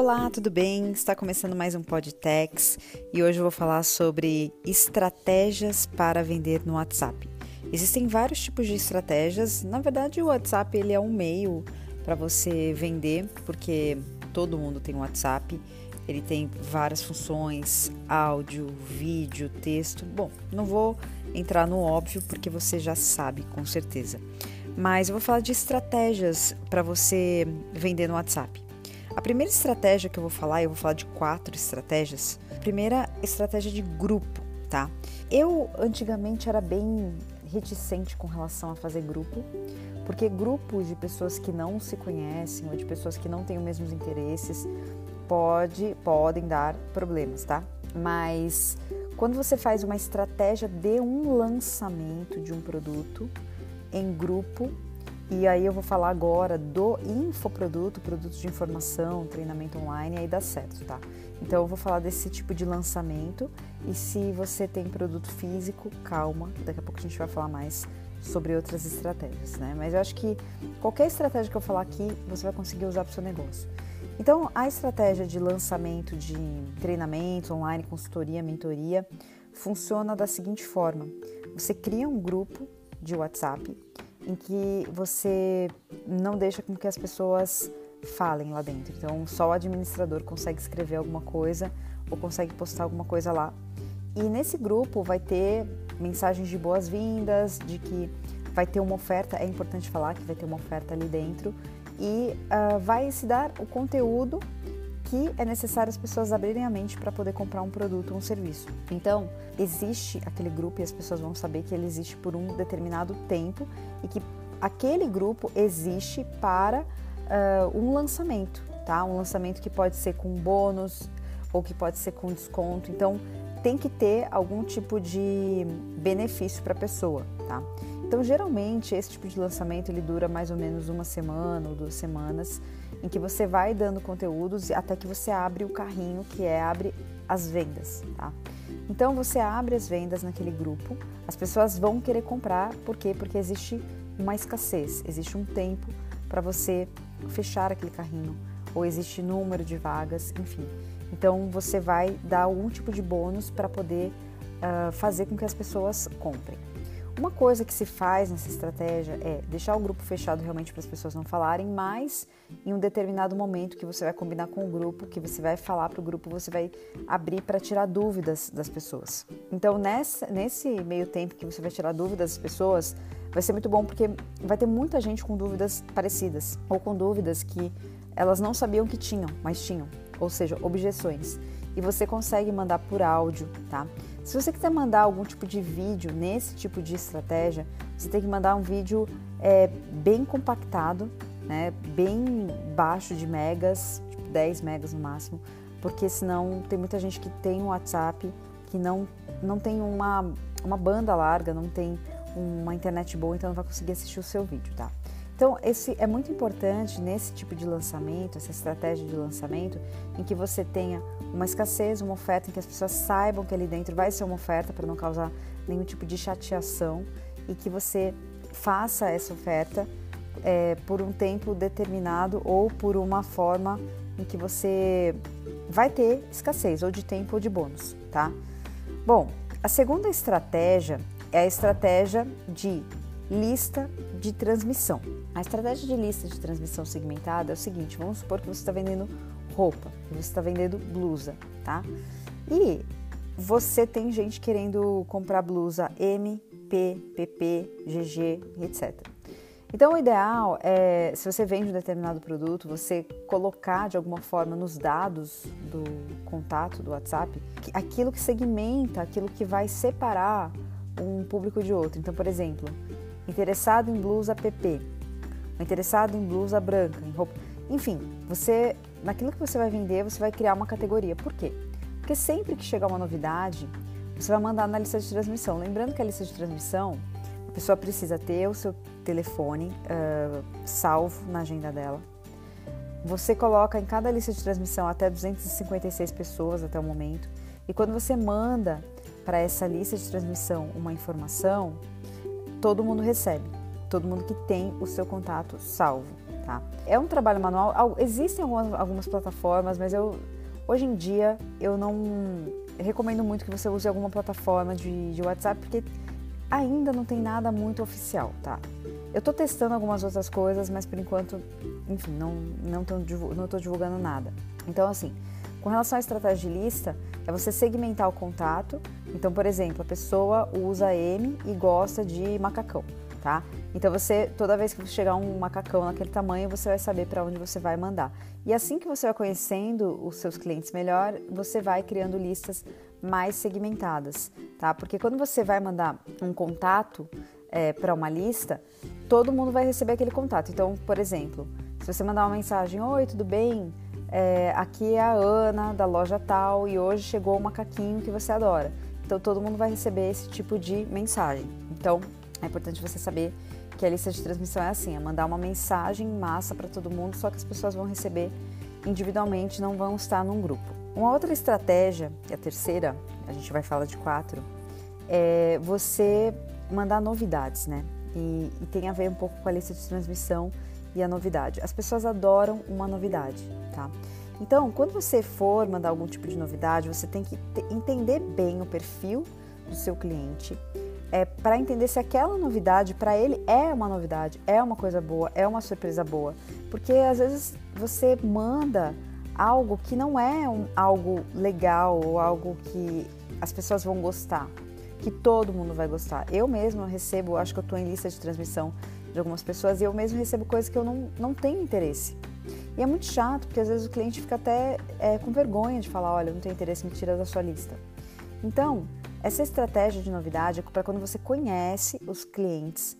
Olá, tudo bem? Está começando mais um Podtex e hoje eu vou falar sobre estratégias para vender no WhatsApp. Existem vários tipos de estratégias. Na verdade, o WhatsApp ele é um meio para você vender, porque todo mundo tem um WhatsApp. Ele tem várias funções, áudio, vídeo, texto. Bom, não vou entrar no óbvio porque você já sabe com certeza. Mas eu vou falar de estratégias para você vender no WhatsApp. A primeira estratégia que eu vou falar, eu vou falar de quatro estratégias. A primeira estratégia de grupo, tá? Eu antigamente era bem reticente com relação a fazer grupo, porque grupos de pessoas que não se conhecem ou de pessoas que não têm os mesmos interesses pode, podem dar problemas, tá? Mas quando você faz uma estratégia de um lançamento de um produto em grupo, e aí eu vou falar agora do infoproduto, produtos de informação, treinamento online, aí dá certo, tá? Então eu vou falar desse tipo de lançamento e se você tem produto físico, calma, daqui a pouco a gente vai falar mais sobre outras estratégias, né? Mas eu acho que qualquer estratégia que eu falar aqui, você vai conseguir usar para o seu negócio. Então, a estratégia de lançamento de treinamento online, consultoria, mentoria, funciona da seguinte forma: você cria um grupo de WhatsApp em que você não deixa com que as pessoas falem lá dentro. Então, só o administrador consegue escrever alguma coisa ou consegue postar alguma coisa lá. E nesse grupo vai ter mensagens de boas-vindas, de que vai ter uma oferta, é importante falar que vai ter uma oferta ali dentro, e uh, vai se dar o conteúdo que é necessário as pessoas abrirem a mente para poder comprar um produto ou um serviço. Então, existe aquele grupo e as pessoas vão saber que ele existe por um determinado tempo e que aquele grupo existe para uh, um lançamento, tá? Um lançamento que pode ser com bônus ou que pode ser com desconto. Então, tem que ter algum tipo de benefício para a pessoa, tá? Então, geralmente, esse tipo de lançamento ele dura mais ou menos uma semana ou duas semanas em que você vai dando conteúdos até que você abre o carrinho, que é abre as vendas, tá? Então você abre as vendas naquele grupo, as pessoas vão querer comprar, por quê? Porque existe uma escassez, existe um tempo para você fechar aquele carrinho, ou existe número de vagas, enfim. Então você vai dar algum tipo de bônus para poder uh, fazer com que as pessoas comprem. Uma coisa que se faz nessa estratégia é deixar o grupo fechado realmente para as pessoas não falarem, mas em um determinado momento que você vai combinar com o grupo, que você vai falar para o grupo, você vai abrir para tirar dúvidas das pessoas. Então, nessa, nesse meio tempo que você vai tirar dúvidas das pessoas, vai ser muito bom porque vai ter muita gente com dúvidas parecidas ou com dúvidas que elas não sabiam que tinham, mas tinham, ou seja, objeções. E você consegue mandar por áudio, tá? Se você quiser mandar algum tipo de vídeo nesse tipo de estratégia, você tem que mandar um vídeo é, bem compactado, né, bem baixo de megas, tipo 10 megas no máximo, porque senão tem muita gente que tem um WhatsApp que não, não tem uma, uma banda larga, não tem uma internet boa, então não vai conseguir assistir o seu vídeo, tá? Então, esse é muito importante nesse tipo de lançamento, essa estratégia de lançamento, em que você tenha uma escassez, uma oferta, em que as pessoas saibam que ali dentro vai ser uma oferta para não causar nenhum tipo de chateação e que você faça essa oferta é, por um tempo determinado ou por uma forma em que você vai ter escassez, ou de tempo ou de bônus, tá? Bom, a segunda estratégia é a estratégia de lista de transmissão. A estratégia de lista de transmissão segmentada é o seguinte: vamos supor que você está vendendo roupa, você está vendendo blusa, tá? E você tem gente querendo comprar blusa M, P, PP, GG, etc. Então, o ideal é, se você vende um determinado produto, você colocar de alguma forma nos dados do contato do WhatsApp aquilo que segmenta, aquilo que vai separar um público de outro. Então, por exemplo, interessado em blusa PP, interessado em blusa branca, em roupa. Enfim, você naquilo que você vai vender, você vai criar uma categoria. Por quê? Porque sempre que chegar uma novidade, você vai mandar na lista de transmissão. Lembrando que a lista de transmissão, a pessoa precisa ter o seu telefone uh, salvo na agenda dela. Você coloca em cada lista de transmissão até 256 pessoas até o momento. E quando você manda para essa lista de transmissão uma informação, todo mundo recebe, todo mundo que tem o seu contato salvo, tá? É um trabalho manual, existem algumas, plataformas, mas eu hoje em dia eu não recomendo muito que você use alguma plataforma de, de WhatsApp porque ainda não tem nada muito oficial, tá? Eu tô testando algumas outras coisas, mas por enquanto, enfim, não, não, tô, não tô divulgando nada. Então, assim, com relação à estratégia de lista, é você segmentar o contato. Então, por exemplo, a pessoa usa M e gosta de macacão, tá? Então, você, toda vez que chegar um macacão naquele tamanho, você vai saber para onde você vai mandar. E assim que você vai conhecendo os seus clientes melhor, você vai criando listas mais segmentadas, tá? Porque quando você vai mandar um contato é, para uma lista, todo mundo vai receber aquele contato. Então, por exemplo, se você mandar uma mensagem: Oi, tudo bem? É, aqui é a Ana da loja tal e hoje chegou o macaquinho que você adora. Então, todo mundo vai receber esse tipo de mensagem. Então, é importante você saber que a lista de transmissão é assim: é mandar uma mensagem em massa para todo mundo, só que as pessoas vão receber individualmente, não vão estar num grupo. Uma outra estratégia, e a terceira, a gente vai falar de quatro, é você mandar novidades, né? E, e, tem a ver um pouco com a lista de transmissão e a novidade. As pessoas adoram uma novidade, tá? Então, quando você for mandar algum tipo de novidade, você tem que entender bem o perfil do seu cliente, é, para entender se aquela novidade para ele é uma novidade, é uma coisa boa, é uma surpresa boa. Porque às vezes você manda algo que não é um, algo legal ou algo que as pessoas vão gostar, que todo mundo vai gostar. Eu mesma recebo, acho que eu estou em lista de transmissão de algumas pessoas e eu mesmo recebo coisas que eu não, não tenho interesse. E é muito chato, porque às vezes o cliente fica até é, com vergonha de falar, olha, eu não tenho interesse, me tira da sua lista. Então, essa estratégia de novidade é para quando você conhece os clientes,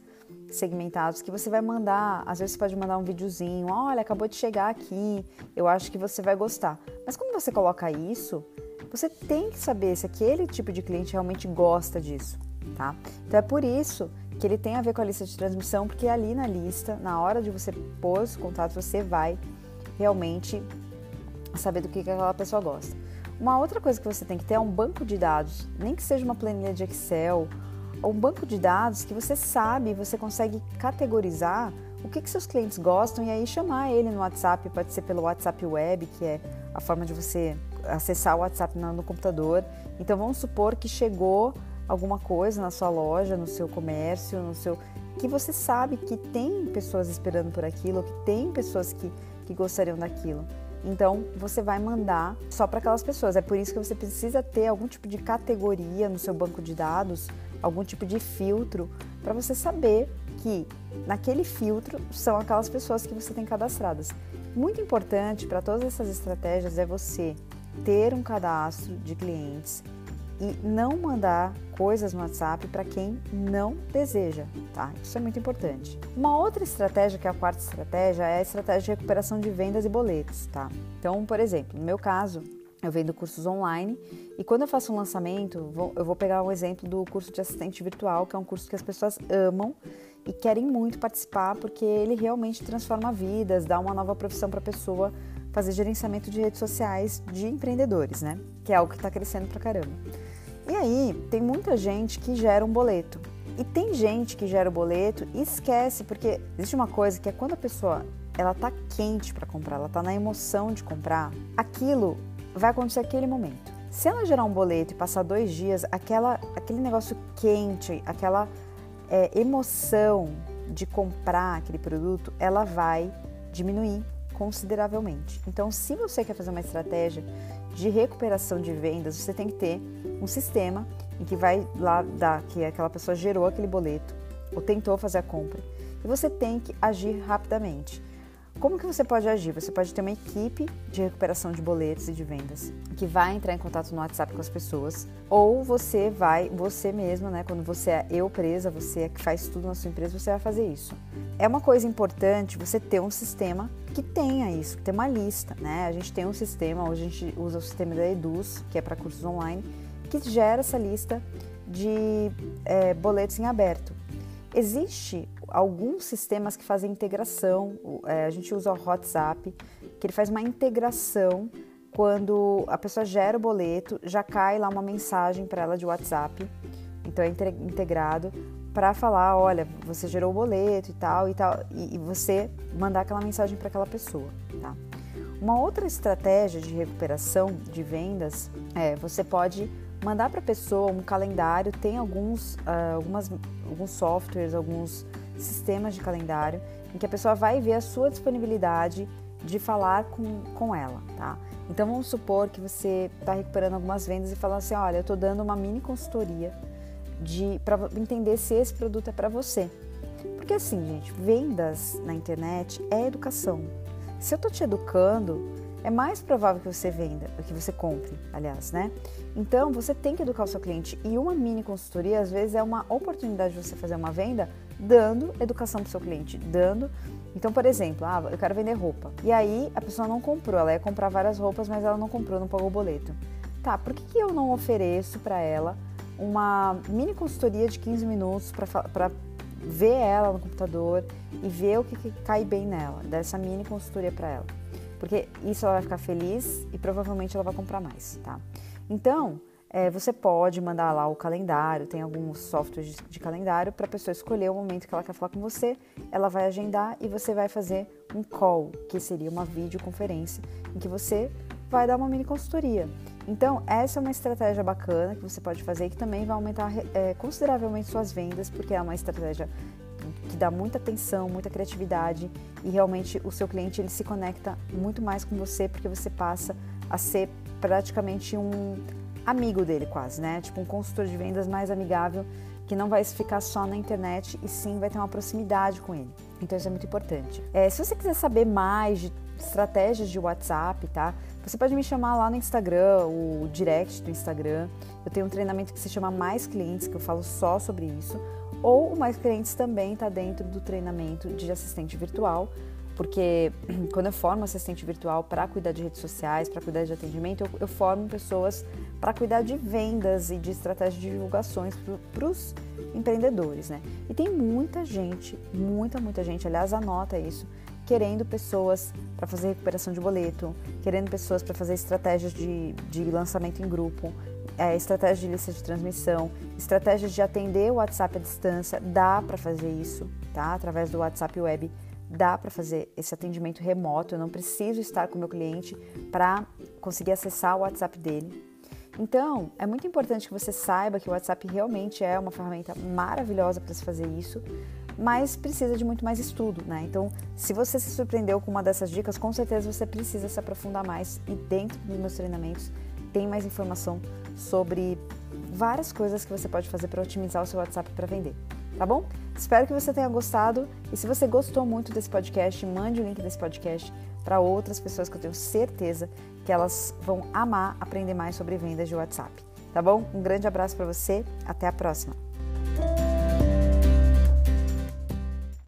segmentados que você vai mandar. Às vezes você pode mandar um videozinho, olha, acabou de chegar aqui, eu acho que você vai gostar. Mas quando você coloca isso, você tem que saber se aquele tipo de cliente realmente gosta disso, tá? Então é por isso que ele tem a ver com a lista de transmissão, porque ali na lista, na hora de você pôr os contatos, você vai realmente saber do que aquela pessoa gosta. Uma outra coisa que você tem que ter é um banco de dados, nem que seja uma planilha de Excel um banco de dados que você sabe, você consegue categorizar o que, que seus clientes gostam e aí chamar ele no WhatsApp, pode ser pelo WhatsApp Web, que é a forma de você acessar o WhatsApp no, no computador. Então vamos supor que chegou alguma coisa na sua loja, no seu comércio, no seu que você sabe que tem pessoas esperando por aquilo, que tem pessoas que, que gostariam daquilo. Então você vai mandar só para aquelas pessoas. É por isso que você precisa ter algum tipo de categoria no seu banco de dados algum tipo de filtro para você saber que naquele filtro são aquelas pessoas que você tem cadastradas. Muito importante para todas essas estratégias é você ter um cadastro de clientes e não mandar coisas no WhatsApp para quem não deseja, tá? Isso é muito importante. Uma outra estratégia, que é a quarta estratégia, é a estratégia de recuperação de vendas e boletos, tá? Então, por exemplo, no meu caso, eu vendo cursos online e quando eu faço um lançamento, eu vou pegar um exemplo do curso de assistente virtual, que é um curso que as pessoas amam e querem muito participar porque ele realmente transforma vidas, dá uma nova profissão para a pessoa fazer gerenciamento de redes sociais de empreendedores, né? Que é algo que está crescendo pra caramba. E aí, tem muita gente que gera um boleto. E tem gente que gera o boleto e esquece, porque existe uma coisa que é quando a pessoa ela tá quente para comprar, ela tá na emoção de comprar, aquilo vai acontecer aquele momento. Se ela gerar um boleto e passar dois dias, aquela, aquele negócio quente, aquela é, emoção de comprar aquele produto, ela vai diminuir consideravelmente. Então, se você quer fazer uma estratégia de recuperação de vendas, você tem que ter um sistema em que vai lá dar que aquela pessoa gerou aquele boleto ou tentou fazer a compra e você tem que agir rapidamente. Como que você pode agir? Você pode ter uma equipe de recuperação de boletos e de vendas que vai entrar em contato no WhatsApp com as pessoas, ou você vai, você mesmo, né? Quando você é eu presa, você é que faz tudo na sua empresa, você vai fazer isso. É uma coisa importante você ter um sistema que tenha isso, que tenha uma lista, né? A gente tem um sistema, hoje a gente usa o sistema da Eduz, que é para cursos online, que gera essa lista de é, boletos em aberto. Existe alguns sistemas que fazem integração, é, a gente usa o WhatsApp, que ele faz uma integração quando a pessoa gera o boleto, já cai lá uma mensagem para ela de WhatsApp, então é integrado. para falar, olha, você gerou o boleto e tal e tal, e, e você mandar aquela mensagem para aquela pessoa, tá? Uma outra estratégia de recuperação de vendas é você pode mandar para a pessoa um calendário. Tem alguns, uh, algumas, alguns softwares, alguns sistemas de calendário em que a pessoa vai ver a sua disponibilidade de falar com, com ela, tá? Então vamos supor que você está recuperando algumas vendas e fala assim, olha, eu estou dando uma mini consultoria de para entender se esse produto é para você. Porque assim, gente, vendas na internet é educação. Se eu estou te educando, é mais provável que você venda, que você compre, aliás, né? Então, você tem que educar o seu cliente e uma mini consultoria às vezes é uma oportunidade de você fazer uma venda dando educação para o seu cliente, dando. Então, por exemplo, ah, eu quero vender roupa. E aí a pessoa não comprou, ela ia comprar várias roupas, mas ela não comprou, não pagou o boleto. Tá, por que, que eu não ofereço para ela uma mini consultoria de 15 minutos para ver ela no computador e ver o que, que cai bem nela, dessa mini consultoria para ela. Porque isso ela vai ficar feliz e provavelmente ela vai comprar mais, tá? Então, é, você pode mandar lá o calendário, tem alguns softwares de, de calendário para a pessoa escolher o momento que ela quer falar com você, ela vai agendar e você vai fazer um call, que seria uma videoconferência, em que você vai dar uma mini consultoria. Então, essa é uma estratégia bacana que você pode fazer e que também vai aumentar é, consideravelmente suas vendas, porque é uma estratégia que dá muita atenção, muita criatividade e realmente o seu cliente ele se conecta muito mais com você porque você passa a ser praticamente um amigo dele quase, né? Tipo um consultor de vendas mais amigável que não vai ficar só na internet e sim vai ter uma proximidade com ele. Então isso é muito importante. É, se você quiser saber mais de estratégias de WhatsApp, tá? Você pode me chamar lá no Instagram, o direct do Instagram. Eu tenho um treinamento que se chama Mais Clientes, que eu falo só sobre isso. Ou o Mais Clientes também está dentro do treinamento de assistente virtual, porque quando eu formo assistente virtual para cuidar de redes sociais, para cuidar de atendimento, eu, eu formo pessoas para cuidar de vendas e de estratégia de divulgações para os empreendedores, né? E tem muita gente, muita, muita gente, aliás, anota isso, querendo pessoas para fazer recuperação de boleto, querendo pessoas para fazer estratégias de, de lançamento em grupo, é, estratégia de lista de transmissão, estratégias de atender o WhatsApp à distância, dá para fazer isso, tá? Através do WhatsApp Web, dá para fazer esse atendimento remoto, eu não preciso estar com o meu cliente para conseguir acessar o WhatsApp dele. Então, é muito importante que você saiba que o WhatsApp realmente é uma ferramenta maravilhosa para se fazer isso, mas precisa de muito mais estudo, né? Então, se você se surpreendeu com uma dessas dicas, com certeza você precisa se aprofundar mais e dentro dos meus treinamentos tem mais informação sobre várias coisas que você pode fazer para otimizar o seu WhatsApp para vender, tá bom? Espero que você tenha gostado e se você gostou muito desse podcast, mande o link desse podcast para outras pessoas que eu tenho certeza que elas vão amar aprender mais sobre vendas de WhatsApp, tá bom? Um grande abraço para você, até a próxima.